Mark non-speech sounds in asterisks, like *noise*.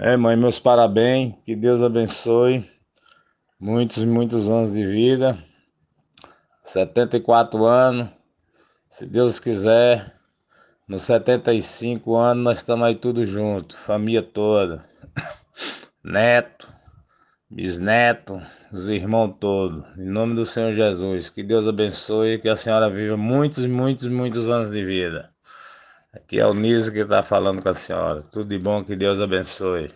É, mãe, meus parabéns, que Deus abençoe. Muitos, muitos anos de vida. 74 anos. Se Deus quiser, nos 75 anos nós estamos aí tudo junto, família toda. *coughs* Neto, bisneto, os irmãos todos. Em nome do Senhor Jesus, que Deus abençoe e que a senhora viva muitos, muitos, muitos anos de vida. Aqui é o Niso que está falando com a senhora. Tudo de bom, que Deus abençoe.